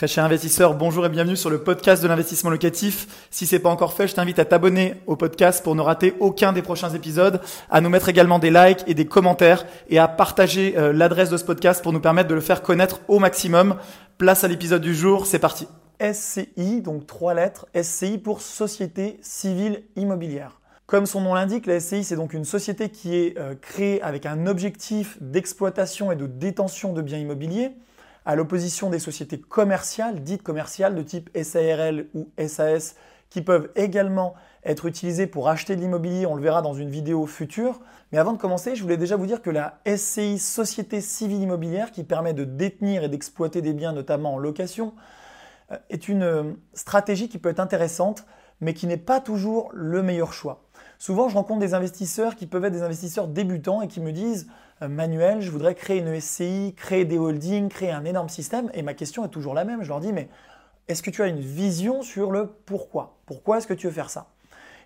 Très cher investisseur, bonjour et bienvenue sur le podcast de l'investissement locatif. Si c'est pas encore fait, je t'invite à t'abonner au podcast pour ne rater aucun des prochains épisodes, à nous mettre également des likes et des commentaires et à partager euh, l'adresse de ce podcast pour nous permettre de le faire connaître au maximum. Place à l'épisode du jour, c'est parti. SCI, donc trois lettres, SCI pour Société Civile Immobilière. Comme son nom l'indique, la SCI, c'est donc une société qui est euh, créée avec un objectif d'exploitation et de détention de biens immobiliers à l'opposition des sociétés commerciales, dites commerciales de type SARL ou SAS, qui peuvent également être utilisées pour acheter de l'immobilier, on le verra dans une vidéo future. Mais avant de commencer, je voulais déjà vous dire que la SCI, Société Civile Immobilière, qui permet de détenir et d'exploiter des biens, notamment en location, euh, est une euh, stratégie qui peut être intéressante, mais qui n'est pas toujours le meilleur choix. Souvent, je rencontre des investisseurs qui peuvent être des investisseurs débutants et qui me disent Manuel, je voudrais créer une SCI, créer des holdings, créer un énorme système. Et ma question est toujours la même. Je leur dis Mais est-ce que tu as une vision sur le pourquoi? Pourquoi est-ce que tu veux faire ça?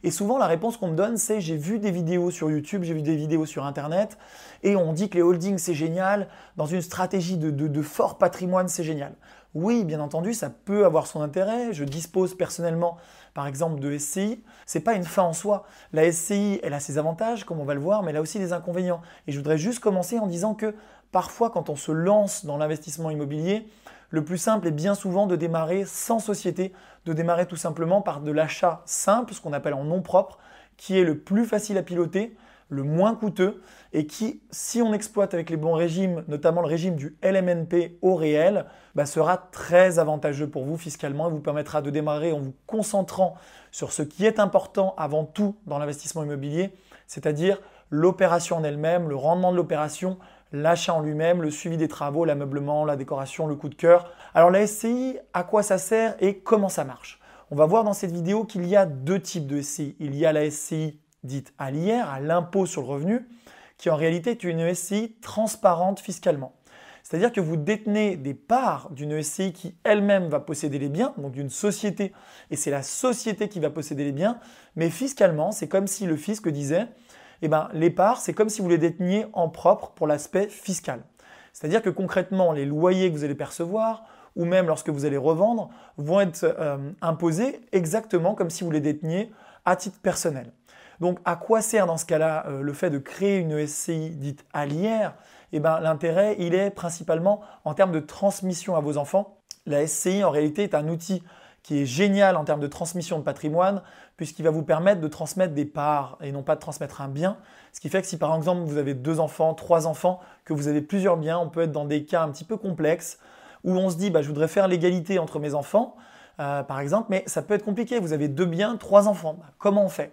Et souvent, la réponse qu'on me donne, c'est j'ai vu des vidéos sur YouTube, j'ai vu des vidéos sur Internet, et on dit que les holdings, c'est génial, dans une stratégie de, de fort patrimoine, c'est génial. Oui, bien entendu, ça peut avoir son intérêt. Je dispose personnellement par exemple de SCI, c'est pas une fin en soi. La SCI, elle a ses avantages, comme on va le voir, mais elle a aussi des inconvénients. Et je voudrais juste commencer en disant que parfois, quand on se lance dans l'investissement immobilier, le plus simple est bien souvent de démarrer sans société, de démarrer tout simplement par de l'achat simple, ce qu'on appelle en nom propre, qui est le plus facile à piloter, le moins coûteux et qui, si on exploite avec les bons régimes, notamment le régime du LMNP au réel, bah, sera très avantageux pour vous fiscalement et vous permettra de démarrer en vous concentrant sur ce qui est important avant tout dans l'investissement immobilier, c'est-à-dire l'opération en elle-même, le rendement de l'opération, l'achat en lui-même, le suivi des travaux, l'ameublement, la décoration, le coup de cœur. Alors la SCI, à quoi ça sert et comment ça marche? On va voir dans cette vidéo qu'il y a deux types de SCI. Il y a la SCI dite à l'IR, à l'impôt sur le revenu, qui en réalité est une SCI transparente fiscalement. C'est-à-dire que vous détenez des parts d'une SCI qui elle-même va posséder les biens, donc d'une société, et c'est la société qui va posséder les biens, mais fiscalement, c'est comme si le fisc disait, eh ben, les parts, c'est comme si vous les déteniez en propre pour l'aspect fiscal. C'est-à-dire que concrètement, les loyers que vous allez percevoir, ou même lorsque vous allez revendre, vont être euh, imposés exactement comme si vous les déteniez à titre personnel. Donc à quoi sert dans ce cas-là euh, le fait de créer une SCI dite allière? Eh bien l'intérêt, il est principalement en termes de transmission à vos enfants. La SCI en réalité est un outil qui est génial en termes de transmission de patrimoine, puisqu'il va vous permettre de transmettre des parts et non pas de transmettre un bien. Ce qui fait que si par exemple vous avez deux enfants, trois enfants, que vous avez plusieurs biens, on peut être dans des cas un petit peu complexes où on se dit bah, je voudrais faire l'égalité entre mes enfants, euh, par exemple, mais ça peut être compliqué. Vous avez deux biens, trois enfants. Bah, comment on fait?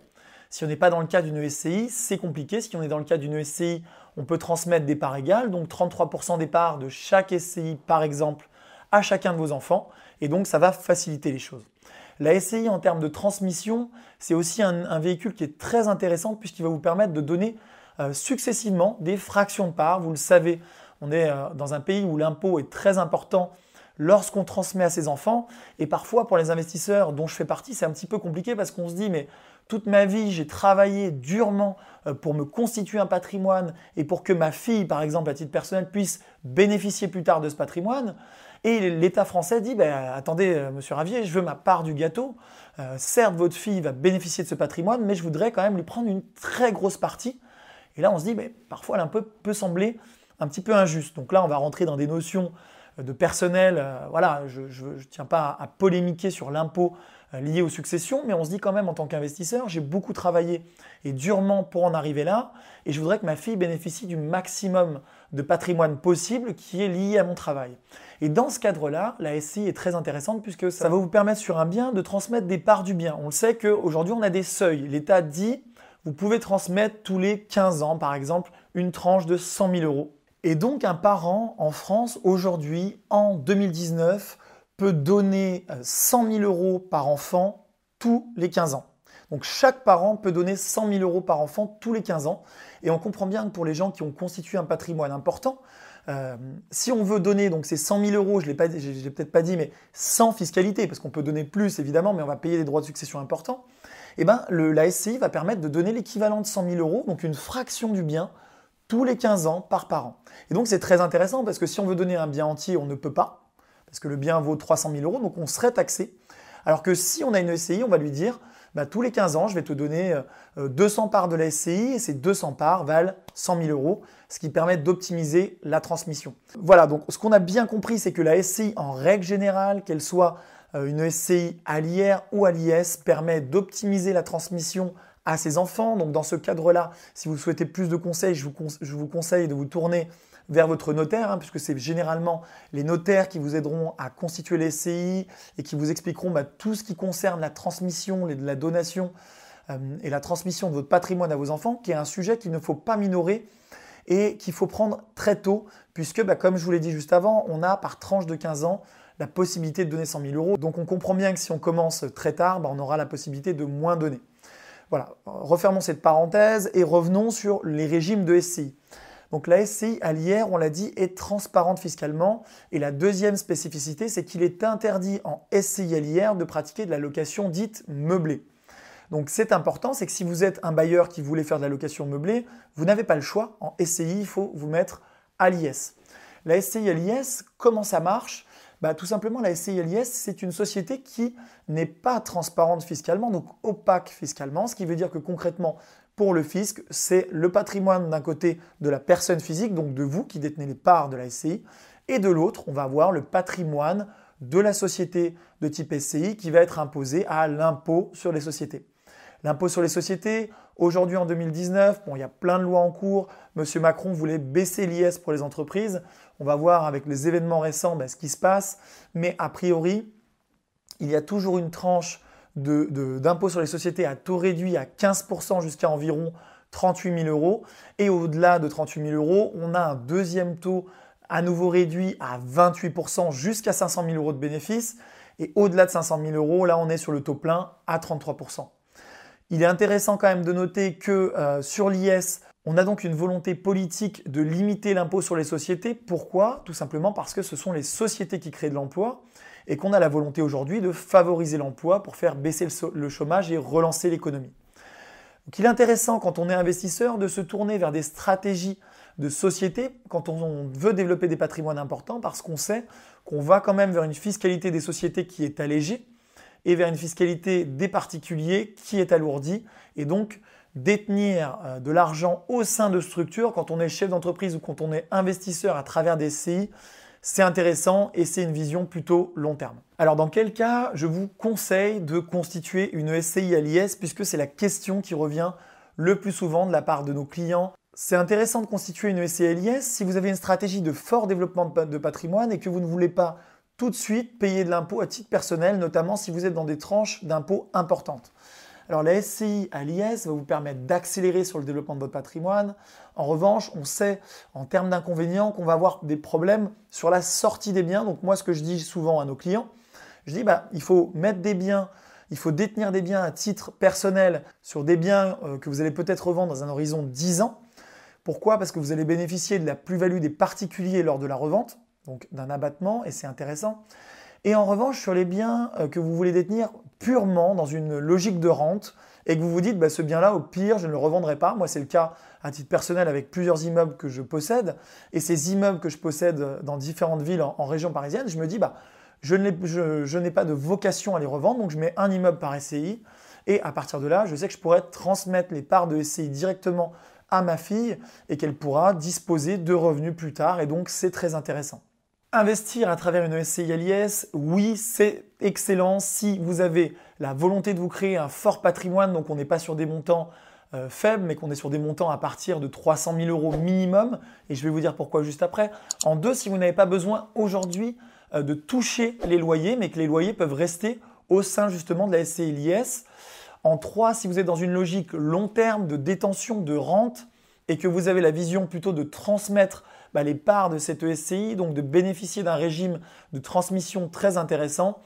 Si on n'est pas dans le cas d'une SCI, c'est compliqué. Si on est dans le cas d'une SCI, on peut transmettre des parts égales, donc 33% des parts de chaque SCI par exemple à chacun de vos enfants, et donc ça va faciliter les choses. La SCI en termes de transmission, c'est aussi un, véhicule qui est très intéressant puisqu'il va vous permettre de donner euh, successivement des fractions de parts. Vous le savez, on est euh, dans un pays où l'impôt est très important lorsqu'on transmet à ses enfants. Et parfois, pour les investisseurs dont je fais partie, c'est un petit peu compliqué parce qu'on se dit, mais toute ma vie, j'ai travaillé durement euh, pour me constituer un patrimoine et pour que ma fille, par exemple, à titre personnel, puisse bénéficier plus tard de ce patrimoine. Et l'État français dit, ben, attendez, euh, monsieur Ravier, je veux ma part du gâteau. Euh, certes, votre fille va bénéficier de ce patrimoine, mais je voudrais quand même lui prendre une très grosse partie. Et là, on se dit, ben, parfois, l'impôt peut sembler un petit peu injuste. Donc là, on va rentrer dans des notions de personnel. voilà, je ne tiens pas à polémiquer sur l'impôt euh, liées aux successions, mais on se dit quand même en tant qu'investisseur, j'ai beaucoup travaillé et durement pour en arriver là, et je voudrais que ma fille bénéficie du maximum de patrimoine possible qui est lié à mon travail. Et dans ce cadre-là, la SCI est très intéressante puisque ça va vous permettre sur un bien de transmettre des parts du bien. On le sait qu'aujourd'hui, on a des seuils. L'État dit, vous pouvez transmettre tous les 15 ans, par exemple, une tranche de 100 000 euros. Et donc, un parent en France, aujourd'hui, en 2019, peut donner 100 euh, 000 euros par enfant tous les 15 ans. Donc chaque parent peut donner 100 000 euros par enfant tous les 15 ans. Et on comprend bien que pour les gens qui ont constitué un patrimoine important, euh, si on veut donner donc ces 100 000 euros, je ne l'ai peut-être pas dit, mais sans fiscalité, parce qu'on peut donner plus évidemment, mais on va payer des droits de succession importants, et eh ben, le, la SCI va permettre de donner l'équivalent de 100 000 euros, donc une fraction du bien, tous les 15 ans par parent. Et donc c'est très intéressant parce que si on veut donner un bien entier, on ne peut pas parce que le bien vaut 300 000 euros, donc on serait taxé. Alors que si on a une SCI, on va lui dire, bah, tous les 15 ans, je vais te donner 200 parts de la SCI et ces 200 parts valent 100 000 euros, ce qui permet d'optimiser la transmission. Voilà, donc ce qu'on a bien compris, c'est que la SCI, en règle générale, qu'elle soit une SCI à l'IR ou à l'IS, permet d'optimiser la transmission à ses enfants. Donc dans ce cadre-là, si vous souhaitez plus de conseils, je vous, conseille de vous tourner vers votre notaire, hein, puisque c'est généralement les notaires qui vous aideront à constituer les SCI et qui vous expliqueront bah, tout ce qui concerne la transmission, la donation euh, et la transmission de votre patrimoine à vos enfants, qui est un sujet qu'il ne faut pas minorer et qu'il faut prendre très tôt, puisque bah, comme je vous l'ai dit juste avant, on a par tranche de 15 ans la possibilité de donner 100 000 euros. Donc on comprend bien que si on commence très tard, bah, on aura la possibilité de moins donner. Voilà, refermons cette parenthèse et revenons sur les régimes de SCI. Donc la SCI à l'IR, on l'a dit, est transparente fiscalement. Et la deuxième spécificité, c'est qu'il est interdit en SCI à l'IR de pratiquer de la location dite meublée. Donc c'est important, c'est que si vous êtes un bailleur qui voulait faire de la location meublée, vous n'avez pas le choix. En SCI, il faut vous mettre à l'IS. La SCI à l'IS, comment ça marche? Bah, Tout simplement, la SCI c'est une société qui n'est pas transparente fiscalement, donc opaque fiscalement, ce qui veut dire que concrètement, pour le fisc, c'est le patrimoine d'un côté de la personne physique, donc de vous qui détenez les parts de la SCI, et de l'autre, on va avoir le patrimoine de la société de type SCI qui va être imposé à l'impôt sur les sociétés. L'impôt sur les sociétés, aujourd'hui en 2019, bon, il y a plein de lois en cours. Monsieur Macron voulait baisser l'IS pour les entreprises. On va voir avec les événements récents ben, ce qui se passe. Mais a priori, il y a toujours une tranche d'impôt sur les sociétés à taux réduit à 15% jusqu'à environ 38 000 euros. Et au-delà de 38 000 euros, on a un deuxième taux à nouveau réduit à 28% jusqu'à 500 000 euros de bénéfices. Et au-delà de 500 000 euros, là, on est sur le taux plein à 33%. Il est intéressant quand même de noter que euh, sur l'IS, on a donc une volonté politique de limiter l'impôt sur les sociétés. Pourquoi? Tout simplement parce que ce sont les sociétés qui créent de l'emploi et qu'on a la volonté aujourd'hui de favoriser l'emploi pour faire baisser le chômage et relancer l'économie. Donc il est intéressant quand on est investisseur de se tourner vers des stratégies de société quand on veut développer des patrimoines importants parce qu'on sait qu'on va quand même vers une fiscalité des sociétés qui est allégée et vers une fiscalité des particuliers qui est alourdie. Et donc, détenir euh, de l'argent au sein de structures, quand on est chef d'entreprise ou quand on est investisseur à travers des CI, c'est intéressant et c'est une vision plutôt long terme. Alors dans quel cas je vous conseille de constituer une SCI à l'IS puisque c'est la question qui revient le plus souvent de la part de nos clients. C'est intéressant de constituer une SCI à l'IS si vous avez une stratégie de fort développement de patrimoine et que vous ne voulez pas tout de suite payer de l'impôt à titre personnel, notamment si vous êtes dans des tranches d'impôt importantes. Alors la SCI à l'IS va vous permettre d'accélérer sur le développement de votre patrimoine. En revanche, on sait en termes d'inconvénients qu'on va avoir des problèmes sur la sortie des biens. Donc moi, ce que je dis souvent à nos clients, je dis bah, il faut mettre des biens, il faut détenir des biens à titre personnel sur des biens euh, que vous allez peut-être revendre dans un horizon de 10 ans. Pourquoi? Parce que vous allez bénéficier de la plus-value des particuliers lors de la revente donc d'un abattement, et c'est intéressant. Et en revanche, sur les biens euh, que vous voulez détenir purement dans une logique de rente, et que vous vous dites, bah, ce bien-là, au pire, je ne le revendrai pas. Moi, c'est le cas à titre personnel avec plusieurs immeubles que je possède. Et ces immeubles que je possède dans différentes villes en, région parisienne, je me dis, bah, je n'ai pas de vocation à les revendre, donc je mets un immeuble par SCI. Et à partir de là, je sais que je pourrais transmettre les parts de SCI directement à ma fille et qu'elle pourra disposer de revenus plus tard. Et donc, c'est très intéressant. Investir à travers une SCI LIS, oui, c'est excellent si vous avez la volonté de vous créer un fort patrimoine, donc on n'est pas sur des montants euh, faibles, mais qu'on est sur des montants à partir de 300 000 euros minimum, et je vais vous dire pourquoi juste après. En deux, si vous n'avez pas besoin aujourd'hui euh, de toucher les loyers, mais que les loyers peuvent rester au sein justement de la SCI LIS. En trois, si vous êtes dans une logique long terme de détention de rente et que vous avez la vision plutôt de transmettre bah, les parts de cette ESCI, donc de bénéficier d'un régime de transmission très intéressant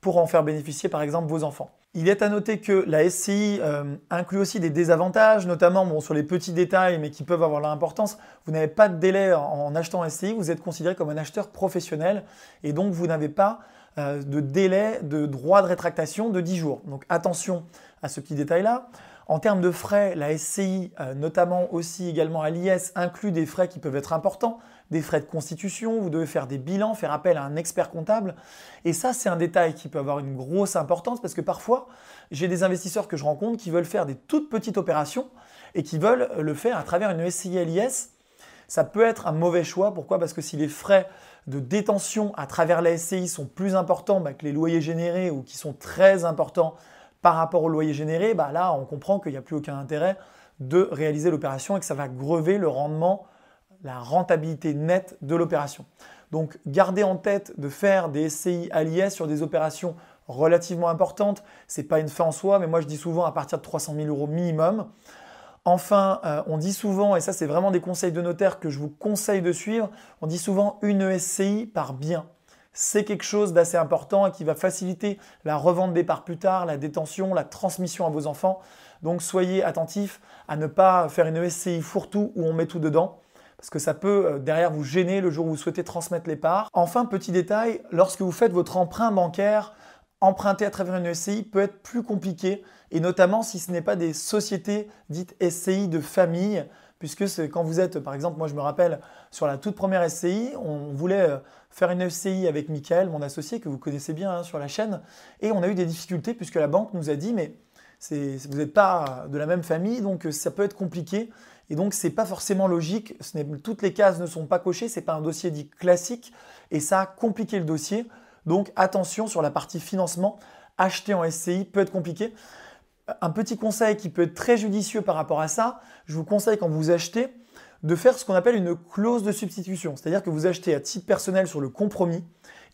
pour en faire bénéficier par exemple vos enfants. Il est à noter que la SCI euh, inclut aussi des désavantages, notamment sur les petits détails, mais qui peuvent avoir leur importance. Vous n'avez pas de délai en, achetant SCI, vous êtes considéré comme un acheteur professionnel et donc vous n'avez pas euh, de délai de droit de rétractation de 10 jours. Donc attention à ce petit détail-là. En termes de frais, la SCI, euh, notamment aussi également à l'IS, inclut des frais qui peuvent être importants, des frais de constitution, vous devez faire des bilans, faire appel à un expert comptable. Et ça, c'est un détail qui peut avoir une grosse importance parce que parfois, j'ai des investisseurs que je rencontre qui veulent faire des toutes petites opérations et qui veulent le faire à travers une SCI LIS. Ça peut être un mauvais choix. Pourquoi? Parce que si les frais de détention à travers la SCI sont plus importants bah, que les loyers générés ou qui sont très importants par rapport au loyer généré, bah là, on comprend qu'il n'y a plus aucun intérêt de réaliser l'opération et que ça va grever le rendement, la rentabilité nette de l'opération. Donc gardez en tête de faire des SCI à l'IS sur des opérations relativement importantes. Ce n'est pas une fin en soi, mais moi je dis souvent à partir de 300 000 euros minimum. Enfin, euh, on dit souvent, et ça c'est vraiment des conseils de notaire que je vous conseille de suivre, on dit souvent une SCI par bien. C'est quelque chose d'assez important et qui va faciliter la revente des parts plus tard, la détention, la transmission à vos enfants. Donc soyez attentifs à ne pas faire une SCI fourre-tout où on met tout dedans parce que ça peut euh, derrière vous gêner le jour où vous souhaitez transmettre les parts. Enfin, petit détail, lorsque vous faites votre emprunt bancaire, emprunter à travers une SCI peut être plus compliqué, et notamment si ce n'est pas des sociétés dites SCI de famille, puisque quand vous êtes, par exemple, moi je me rappelle, sur la toute première SCI, on voulait euh, faire une SCI avec Michael, mon associé, que vous connaissez bien hein, sur la chaîne, et on a eu des difficultés puisque la banque nous a dit, mais vous n'êtes pas de la même famille, donc euh, ça peut être compliqué. Et donc, ce n'est pas forcément logique. toutes les cases ne sont pas cochées. Ce n'est pas un dossier dit classique. Et ça a compliqué le dossier. Donc, attention sur la partie financement. Acheter en SCI peut être compliqué. Un petit conseil qui peut être très judicieux par rapport à ça, je vous conseille quand vous achetez de faire ce qu'on appelle une clause de substitution. C'est-à-dire que vous achetez à titre personnel sur le compromis.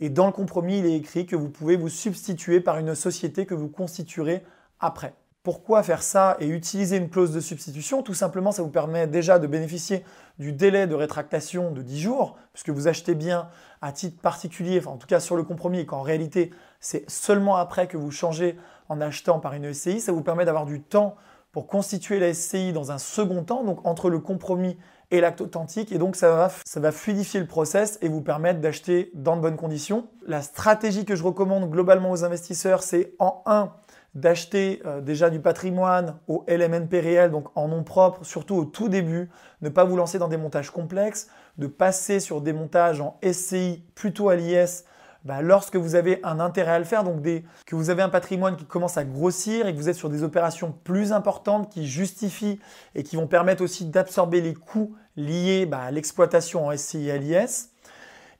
Et dans le compromis, il est écrit que vous pouvez vous substituer par une société que vous constituerez après. Pourquoi faire ça et utiliser une clause de substitution? Tout simplement, ça vous permet déjà de bénéficier du délai de rétractation de 10 jours, puisque vous achetez bien à titre particulier, en tout cas sur le compromis, et qu'en réalité, c'est seulement après que vous changez en achetant par une SCI. Ça vous permet d'avoir du temps pour constituer la SCI dans un second temps, donc entre le compromis et l'acte authentique. Et donc, ça va, fluidifier le process et vous permettre d'acheter dans de bonnes conditions. La stratégie que je recommande globalement aux investisseurs, c'est en 1, d'acheter euh, déjà du patrimoine au LMNP réel, donc en nom propre, surtout au tout début, ne pas vous lancer dans des montages complexes, de passer sur des montages en SCI plutôt à l'IS bah, lorsque vous avez un intérêt à le faire, donc que vous avez un patrimoine qui commence à grossir et que vous êtes sur des opérations plus importantes qui justifient et qui vont permettre aussi d'absorber les coûts liés bah, à l'exploitation en SCI l'IS.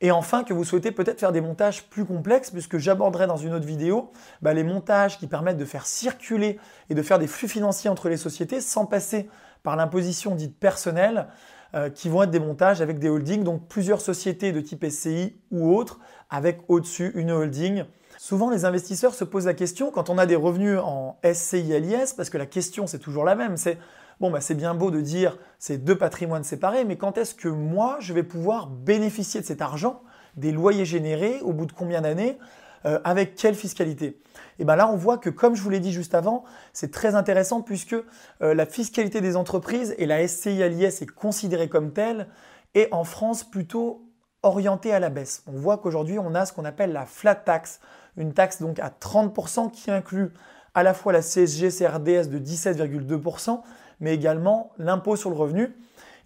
Et enfin, que vous souhaitez peut-être faire des montages plus complexes, puisque j'aborderai dans une autre vidéo bah, les montages qui permettent de faire circuler et de faire des flux financiers entre les sociétés sans passer par l'imposition dite personnelle, euh, qui vont être des montages avec des holdings, donc plusieurs sociétés de type SCI ou autres, avec au-dessus une holding. Souvent, les investisseurs se posent la question, quand on a des revenus en SCI LIS, parce que la question c'est toujours la même, c'est Bon, bah, c'est bien beau de dire c'est deux patrimoines séparés, mais quand est-ce que moi, je vais pouvoir bénéficier de cet argent, des loyers générés, au bout de combien d'années, euh, avec quelle fiscalité Et eh bien là, on voit que, comme je vous l'ai dit juste avant, c'est très intéressant puisque euh, la fiscalité des entreprises et la SCI à l'IS est considérée comme telle, et en France plutôt orientée à la baisse. On voit qu'aujourd'hui, on a ce qu'on appelle la flat tax, une taxe donc à 30% qui inclut à la fois la CSG CRDS de 17,2%, mais également l'impôt sur le revenu.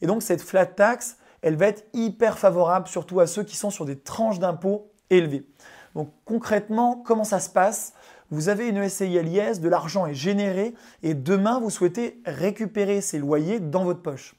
Et donc cette flat tax, elle va être hyper favorable surtout à ceux qui sont sur des tranches d'impôts élevées. Donc concrètement, comment ça se passe? Vous avez une SCI LIS, de l'argent est généré et demain vous souhaitez récupérer ces loyers dans votre poche.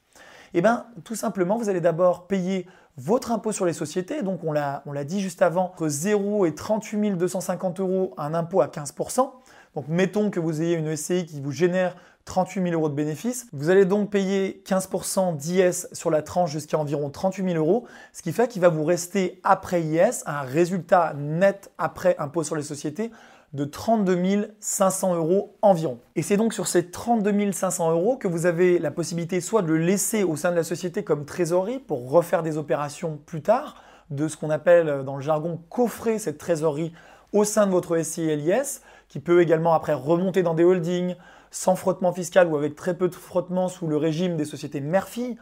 Eh bien, tout simplement, vous allez d'abord payer votre impôt sur les sociétés. Donc, on l'a dit juste avant, entre 0 et 38 250 euros, un impôt à 15%. Donc, mettons que vous ayez une SCI qui vous génère 38 000 euros de bénéfices. Vous allez donc payer 15% d'IS sur la tranche jusqu'à environ 38 000 euros, ce qui fait qu'il va vous rester après IS un résultat net après impôt sur les sociétés de 32 500 euros environ. Et c'est donc sur ces 32 500 euros que vous avez la possibilité soit de le laisser au sein de la société comme trésorerie pour refaire des opérations plus tard, de ce qu'on appelle dans le jargon coffrer cette trésorerie au sein de votre SCI LIS, qui peut également après remonter dans des holdings, sans frottement fiscal ou avec très peu de frottement sous le régime des sociétés mère-fille.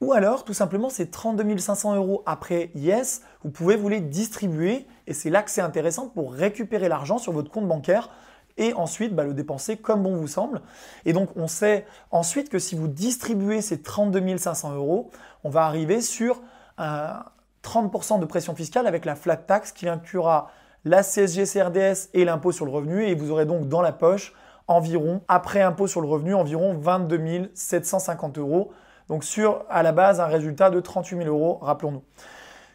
Ou alors, tout simplement, ces 32 500 euros après Yes, vous pouvez vous les distribuer et c'est là que c'est intéressant pour récupérer l'argent sur votre compte bancaire et ensuite bah, le dépenser comme bon vous semble. Et donc, on sait ensuite que si vous distribuez ces 32 500 euros, on va arriver sur 30% de pression fiscale avec la flat tax qui inclura la CSG CRDS et l'impôt sur le revenu et vous aurez donc dans la poche environ, après impôt sur le revenu, environ 22 750 euros. Donc sur à la base un résultat de 38 000 euros, rappelons-nous.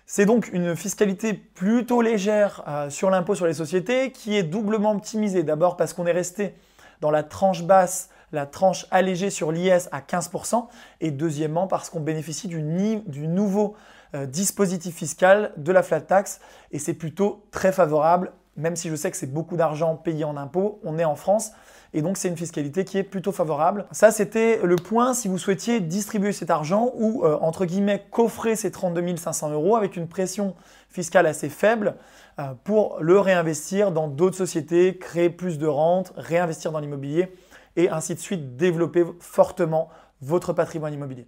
C'est donc une fiscalité plutôt légère euh, sur l'impôt sur les sociétés qui est doublement optimisée. D'abord parce qu'on est resté dans la tranche basse, la tranche allégée sur l'IS à 15%, et deuxièmement parce qu'on bénéficie du, du nouveau euh, dispositif fiscal de la flat tax, et c'est plutôt très favorable, même si je sais que c'est beaucoup d'argent payé en impôts, on est en France, et donc c'est une fiscalité qui est plutôt favorable. Ça, c'était le point si vous souhaitiez distribuer cet argent ou, euh, entre guillemets, coffrer ces 32 500 euros avec une pression fiscale assez faible euh, pour le réinvestir dans d'autres sociétés, créer plus de rentes, réinvestir dans l'immobilier et ainsi de suite développer fortement votre patrimoine immobilier.